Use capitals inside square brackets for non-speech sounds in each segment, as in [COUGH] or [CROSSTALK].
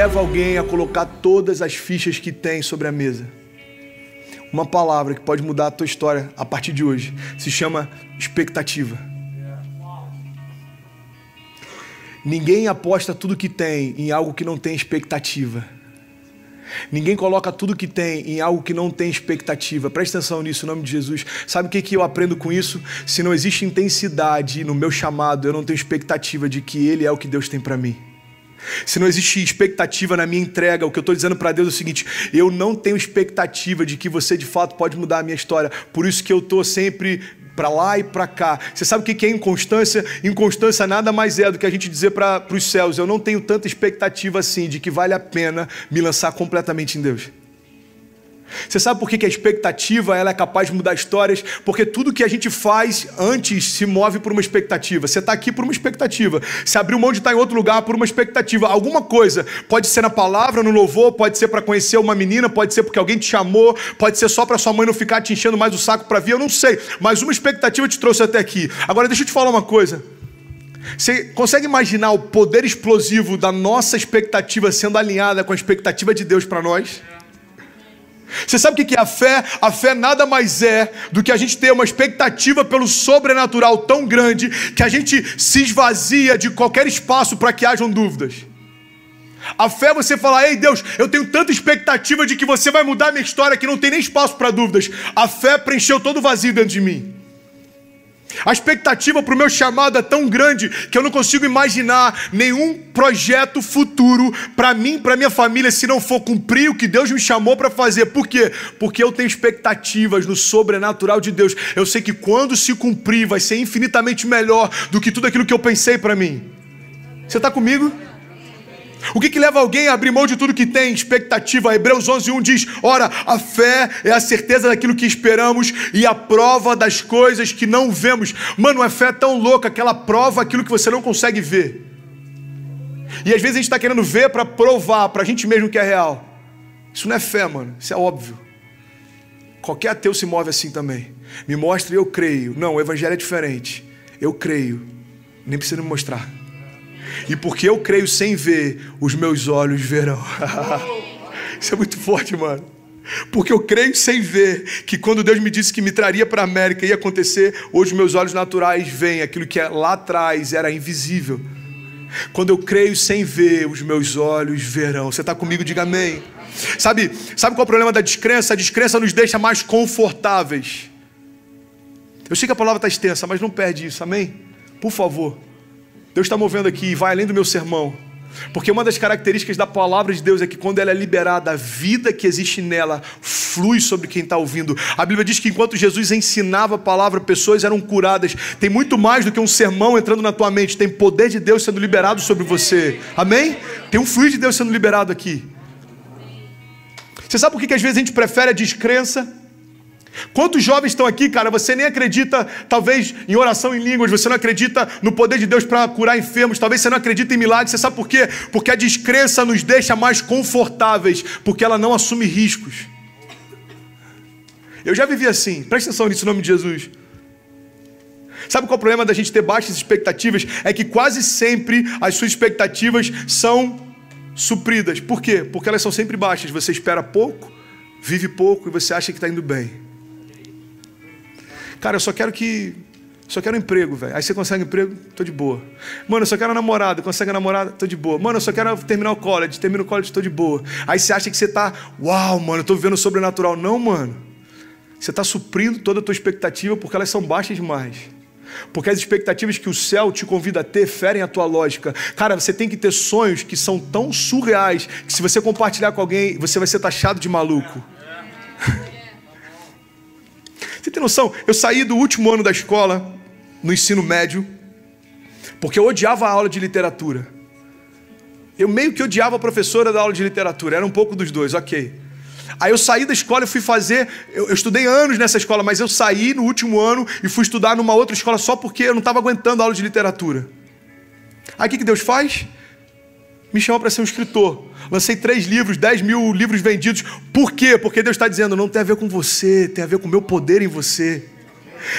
leva alguém a colocar todas as fichas que tem sobre a mesa? Uma palavra que pode mudar a tua história a partir de hoje se chama expectativa. Ninguém aposta tudo que tem em algo que não tem expectativa. Ninguém coloca tudo que tem em algo que não tem expectativa. Presta atenção nisso, em nome de Jesus. Sabe o que, que eu aprendo com isso? Se não existe intensidade no meu chamado, eu não tenho expectativa de que Ele é o que Deus tem para mim. Se não existe expectativa na minha entrega, o que eu estou dizendo para Deus é o seguinte: eu não tenho expectativa de que você de fato pode mudar a minha história. Por isso que eu estou sempre para lá e para cá. Você sabe o que é inconstância? Inconstância nada mais é do que a gente dizer para os céus: eu não tenho tanta expectativa assim de que vale a pena me lançar completamente em Deus. Você sabe por que a expectativa ela é capaz de mudar histórias? Porque tudo que a gente faz antes se move por uma expectativa. Você está aqui por uma expectativa. Se abriu mão de estar em outro lugar por uma expectativa. Alguma coisa. Pode ser na palavra, no louvor, pode ser para conhecer uma menina, pode ser porque alguém te chamou, pode ser só para sua mãe não ficar te enchendo mais o saco para vir, eu não sei. Mas uma expectativa te trouxe até aqui. Agora deixa eu te falar uma coisa. Você consegue imaginar o poder explosivo da nossa expectativa sendo alinhada com a expectativa de Deus para nós? Você sabe o que é a fé? A fé nada mais é do que a gente ter uma expectativa pelo sobrenatural tão grande que a gente se esvazia de qualquer espaço para que hajam dúvidas. A fé é você falar, ei Deus, eu tenho tanta expectativa de que você vai mudar minha história que não tem nem espaço para dúvidas. A fé preencheu todo o vazio dentro de mim. A expectativa para o meu chamado é tão grande que eu não consigo imaginar nenhum projeto futuro para mim, para minha família, se não for cumprir o que Deus me chamou para fazer. Por quê? Porque eu tenho expectativas no sobrenatural de Deus. Eu sei que quando se cumprir vai ser infinitamente melhor do que tudo aquilo que eu pensei para mim. Você está comigo? O que, que leva alguém a abrir mão de tudo que tem? Expectativa. Hebreus 11:1 diz: Ora, a fé é a certeza daquilo que esperamos e a prova das coisas que não vemos. Mano, a fé é tão louca que ela prova aquilo que você não consegue ver. E às vezes a gente está querendo ver para provar para a gente mesmo que é real. Isso não é fé, mano. Isso é óbvio. Qualquer ateu se move assim também. Me mostre, eu creio. Não, o evangelho é diferente. Eu creio. Nem precisa me mostrar. E porque eu creio sem ver, os meus olhos verão. [LAUGHS] Isso é muito forte, mano. Porque eu creio sem ver que quando Deus me disse que me traria para a América ia acontecer, hoje meus olhos naturais veem aquilo que lá atrás era invisível. Quando eu creio sem ver, os meus olhos verão. Você está comigo? Diga amém. Sabe, sabe qual é o problema da descrença? A descrença nos deixa mais confortáveis. Eu sei que a palavra está extensa, mas não perde isso, amém? Por favor. Deus está movendo aqui e vai além do meu sermão. Porque uma das características da palavra de Deus é que quando ela é liberada, a vida que existe nela flui sobre quem está ouvindo. A Bíblia diz que enquanto Jesus ensinava a palavra, pessoas eram curadas. Tem muito mais do que um sermão entrando na tua mente, tem poder de Deus sendo liberado sobre você. Amém? Tem um fluir de Deus sendo liberado aqui. Você sabe por que, que às vezes a gente prefere a descrença? Quantos jovens estão aqui, cara? Você nem acredita, talvez, em oração em línguas, você não acredita no poder de Deus para curar enfermos, talvez você não acredita em milagres. Você sabe por quê? Porque a descrença nos deixa mais confortáveis, porque ela não assume riscos. Eu já vivi assim, presta atenção nisso em nome de Jesus. Sabe qual é o problema da gente ter baixas expectativas? É que quase sempre as suas expectativas são supridas. Por quê? Porque elas são sempre baixas. Você espera pouco, vive pouco e você acha que está indo bem. Cara, eu só quero que. Só quero emprego, velho. Aí você consegue emprego, tô de boa. Mano, eu só quero namorada, consegue namorada, tô de boa. Mano, eu só quero terminar o college, termino o college, tô de boa. Aí você acha que você tá, uau, mano, eu tô vivendo sobrenatural. Não, mano. Você está suprindo toda a tua expectativa porque elas são baixas demais. Porque as expectativas que o céu te convida a ter ferem a tua lógica. Cara, você tem que ter sonhos que são tão surreais que se você compartilhar com alguém, você vai ser taxado de maluco. [LAUGHS] Você tem noção? Eu saí do último ano da escola, no ensino médio, porque eu odiava a aula de literatura. Eu meio que odiava a professora da aula de literatura, era um pouco dos dois, ok. Aí eu saí da escola e fui fazer. Eu, eu, estudei anos nessa escola, mas eu saí no último ano e fui estudar numa outra escola só porque eu não estava aguentando a aula de literatura. Aí o que, que Deus faz? Me chamou para ser um escritor. Lancei três livros, dez mil livros vendidos. Por quê? Porque Deus está dizendo: não tem a ver com você, tem a ver com o meu poder em você.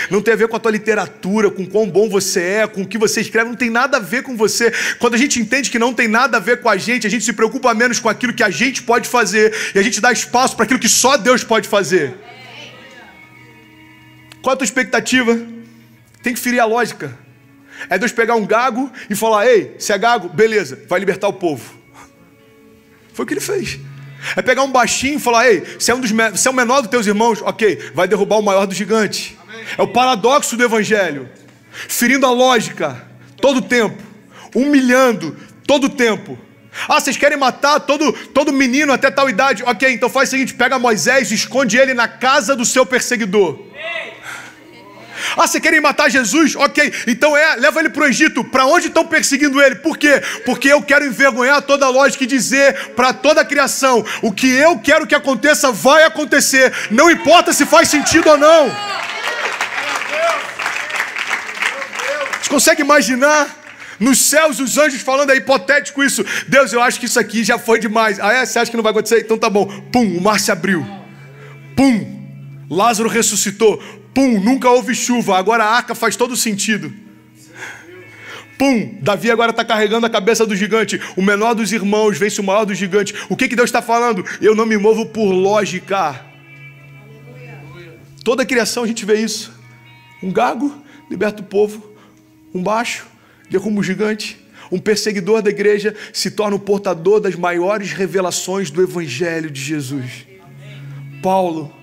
Não tem a ver com a tua literatura, com quão bom você é, com o que você escreve, não tem nada a ver com você. Quando a gente entende que não tem nada a ver com a gente, a gente se preocupa menos com aquilo que a gente pode fazer e a gente dá espaço para aquilo que só Deus pode fazer. Qual a tua expectativa? Tem que ferir a lógica. É Deus pegar um gago e falar: ei, se é gago, beleza, vai libertar o povo. Foi o que ele fez. É pegar um baixinho e falar: ei, se é, um dos, se é o menor dos teus irmãos, ok, vai derrubar o maior do gigante. É o paradoxo do evangelho. Ferindo a lógica todo o tempo, humilhando todo o tempo. Ah, vocês querem matar todo, todo menino até tal idade? Ok, então faz o seguinte: pega Moisés e esconde ele na casa do seu perseguidor. Ah, você querem matar Jesus? Ok, então é, leva ele para o Egito. Para onde estão perseguindo ele? Por quê? Porque eu quero envergonhar toda a lógica e dizer para toda a criação: o que eu quero que aconteça vai acontecer, não importa se faz sentido ou não. Você consegue imaginar? Nos céus, os anjos falando, é hipotético isso. Deus, eu acho que isso aqui já foi demais. Ah, é? Você acha que não vai acontecer? Então tá bom. Pum, o mar se abriu. Pum, Lázaro ressuscitou. Pum, nunca houve chuva, agora a arca faz todo sentido. Pum, Davi agora está carregando a cabeça do gigante. O menor dos irmãos vence o maior dos gigantes. O que, que Deus está falando? Eu não me movo por lógica. Toda a criação a gente vê isso. Um gago liberta o povo. Um baixo derruba o gigante. Um perseguidor da igreja se torna o portador das maiores revelações do Evangelho de Jesus. Paulo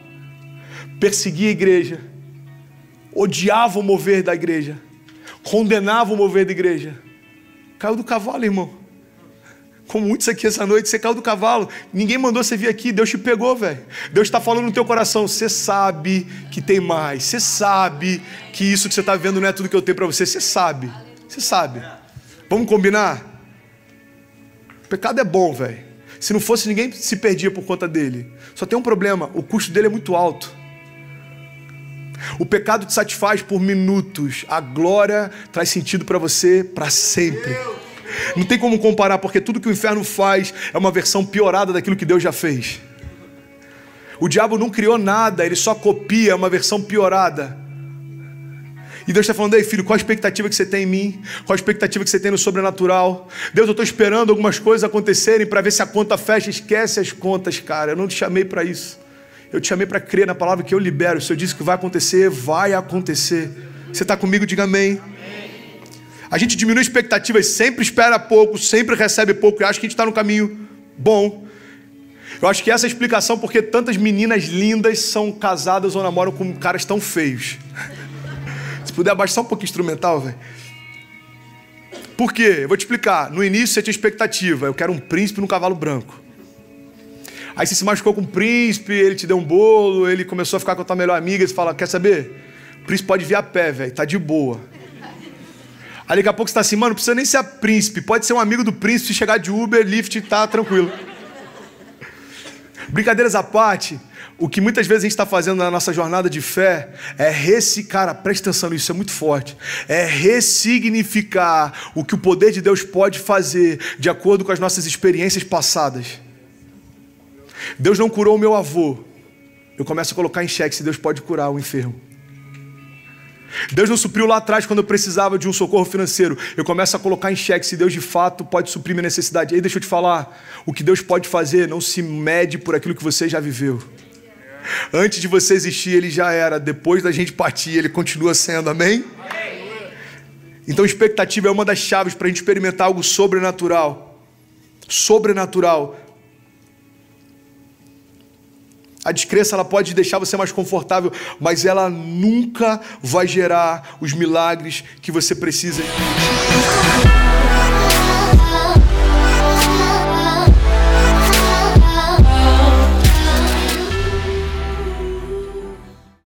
perseguia a igreja odiava o mover da igreja, condenava o mover da igreja. Caiu do cavalo, irmão. Como muitos aqui essa noite, você caiu do cavalo. Ninguém mandou você vir aqui, Deus te pegou, velho. Deus está falando no teu coração. Você sabe que tem mais. Você sabe que isso que você está vendo não é tudo que eu tenho para você. Você sabe. Você sabe. Vamos combinar? O pecado é bom, velho. Se não fosse, ninguém se perdia por conta dele. Só tem um problema: o custo dele é muito alto. O pecado te satisfaz por minutos, a glória traz sentido para você para sempre. Não tem como comparar, porque tudo que o inferno faz é uma versão piorada daquilo que Deus já fez. O diabo não criou nada, ele só copia, é uma versão piorada. E Deus está falando, ei filho, qual a expectativa que você tem em mim? Qual a expectativa que você tem no sobrenatural? Deus, eu estou esperando algumas coisas acontecerem para ver se a conta fecha. Esquece as contas, cara. Eu não te chamei para isso. Eu te chamei para crer na palavra que eu libero. Se eu disse que vai acontecer, vai acontecer. Você está comigo? Diga amém. A gente diminui expectativas, sempre espera pouco, sempre recebe pouco e acha que a gente está no caminho bom. Eu acho que essa é a explicação porque tantas meninas lindas são casadas ou namoram com caras tão feios. [LAUGHS] Se puder abaixar um pouco instrumental, velho. Por quê? Eu vou te explicar. No início você tinha expectativa. Eu quero um príncipe no cavalo branco. Aí você se machucou com o príncipe, ele te deu um bolo, ele começou a ficar com a tua melhor amiga, você fala, quer saber? O príncipe pode vir a pé, velho, tá de boa. Aí daqui a pouco você tá assim, mano, não precisa nem ser a príncipe, pode ser um amigo do príncipe, chegar de Uber, Lyft, tá tranquilo. Brincadeiras à parte, o que muitas vezes a gente está fazendo na nossa jornada de fé é ressignificar, cara, presta atenção nisso, é muito forte. É ressignificar o que o poder de Deus pode fazer de acordo com as nossas experiências passadas. Deus não curou o meu avô. Eu começo a colocar em xeque se Deus pode curar o enfermo. Deus não supriu lá atrás quando eu precisava de um socorro financeiro. Eu começo a colocar em xeque se Deus de fato pode suprir minha necessidade. E aí deixa eu te falar, o que Deus pode fazer não se mede por aquilo que você já viveu. Antes de você existir, ele já era. Depois da gente partir, ele continua sendo. Amém? Então, expectativa é uma das chaves para a gente experimentar algo sobrenatural. Sobrenatural a descrença ela pode deixar você mais confortável, mas ela nunca vai gerar os milagres que você precisa.